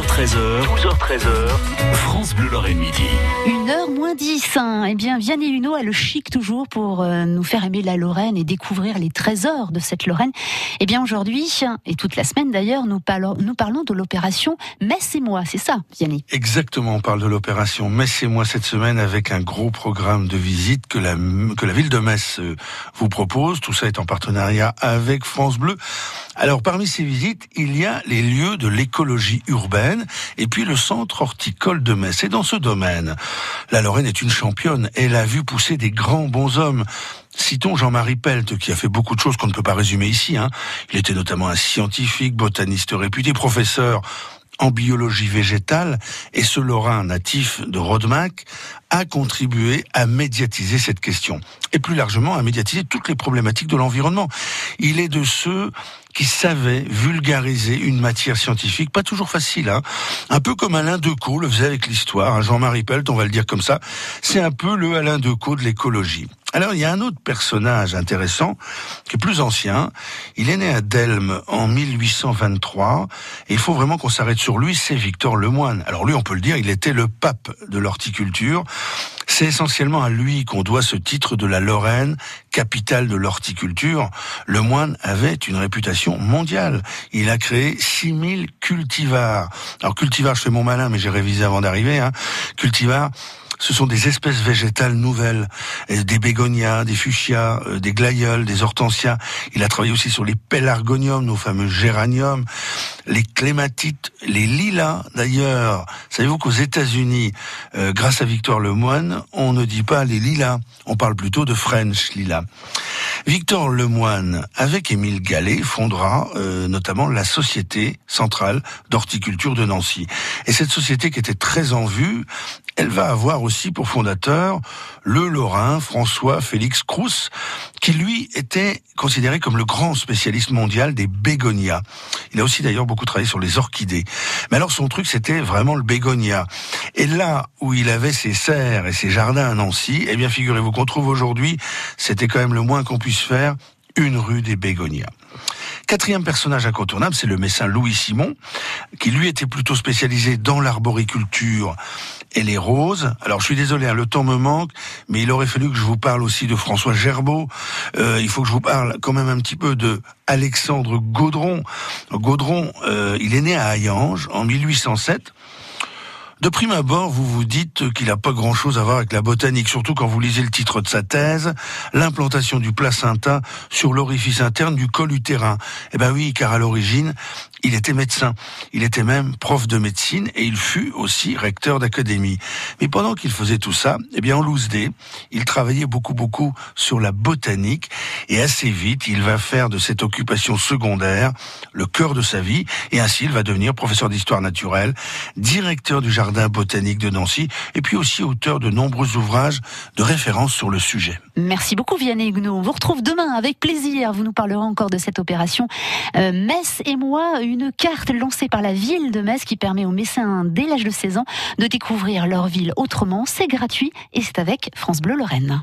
12h13h, 12h13h, France Bleu Lorraine Midi. Une heure moins 10. Hein. Eh bien, Vianney Luno a le chic toujours pour euh, nous faire aimer la Lorraine et découvrir les trésors de cette Lorraine. Eh bien, aujourd'hui, et toute la semaine d'ailleurs, nous parlons, nous parlons de l'opération Metz et moi. C'est ça, Vianney? Exactement, on parle de l'opération Metz et moi cette semaine avec un gros programme de visite que la, que la ville de Metz euh, vous propose. Tout ça est en partenariat avec France Bleu. Alors, parmi ces visites, il y a les lieux de l'écologie urbaine et puis le centre horticole de Metz. Et dans ce domaine, la Lorraine est une championne. Elle a vu pousser des grands bons hommes. Citons Jean-Marie Pelt, qui a fait beaucoup de choses qu'on ne peut pas résumer ici. Hein. Il était notamment un scientifique, botaniste réputé, professeur en biologie végétale, et ce Lorrain natif de Rodemack a contribué à médiatiser cette question, et plus largement à médiatiser toutes les problématiques de l'environnement. Il est de ceux qui savaient vulgariser une matière scientifique, pas toujours facile, hein un peu comme Alain Decaux le faisait avec l'histoire, hein. Jean-Marie Pelt, on va le dire comme ça, c'est un peu le Alain Decaux de l'écologie. Alors, il y a un autre personnage intéressant, qui est plus ancien. Il est né à Delme en 1823. Et il faut vraiment qu'on s'arrête sur lui, c'est Victor Lemoine. Alors lui, on peut le dire, il était le pape de l'horticulture. C'est essentiellement à lui qu'on doit ce titre de la Lorraine, capitale de l'horticulture. Le moine avait une réputation mondiale. Il a créé 6000 cultivars. Alors cultivars, je fais mon malin, mais j'ai révisé avant d'arriver. Hein. Cultivars, ce sont des espèces végétales nouvelles, des bégonias, des fuchsias, euh, des glaïeuls, des hortensias. Il a travaillé aussi sur les pélargoniums, nos fameux géraniums, les clématites, les lilas. D'ailleurs, savez-vous qu'aux États-Unis, euh, grâce à Victor Lemoine, on ne dit pas les lilas, on parle plutôt de French lilas. Victor Lemoine, avec Émile Gallet, fondera euh, notamment la Société centrale d'horticulture de Nancy. Et cette société qui était très en vue, elle va avoir aussi pour fondateur le Lorrain François Félix Crous, qui lui était considéré comme le grand spécialiste mondial des bégonias. Il a aussi d'ailleurs beaucoup travaillé sur les orchidées. Mais alors son truc c'était vraiment le bégonia. Et là où il avait ses serres et ses jardins à Nancy, eh bien figurez-vous qu'on trouve aujourd'hui, c'était quand même le moins qu'on puisse faire, une rue des bégonias. Quatrième personnage incontournable, c'est le médecin Louis Simon, qui lui était plutôt spécialisé dans l'arboriculture et les roses. Alors je suis désolé, hein, le temps me manque, mais il aurait fallu que je vous parle aussi de François Gerbeau. Euh, il faut que je vous parle quand même un petit peu de Alexandre Gaudron. Gaudron, euh, il est né à Hayange en 1807. De prime abord, vous vous dites qu'il n'a pas grand-chose à voir avec la botanique, surtout quand vous lisez le titre de sa thèse, l'implantation du placenta sur l'orifice interne du col utérin. Eh ben oui, car à l'origine, il était médecin. Il était même prof de médecine et il fut aussi recteur d'académie. Mais pendant qu'il faisait tout ça, eh bien, en loose il travaillait beaucoup, beaucoup sur la botanique et assez vite, il va faire de cette occupation secondaire le cœur de sa vie et ainsi il va devenir professeur d'histoire naturelle, directeur du jardin botanique de Nancy et puis aussi auteur de nombreux ouvrages de référence sur le sujet. Merci beaucoup Vianney Huguenot. On vous retrouve demain avec plaisir. Vous nous parlerez encore de cette opération euh, Metz et moi, une carte lancée par la ville de Metz qui permet aux Messins dès l'âge de 16 ans de découvrir leur ville autrement. C'est gratuit et c'est avec France Bleu Lorraine.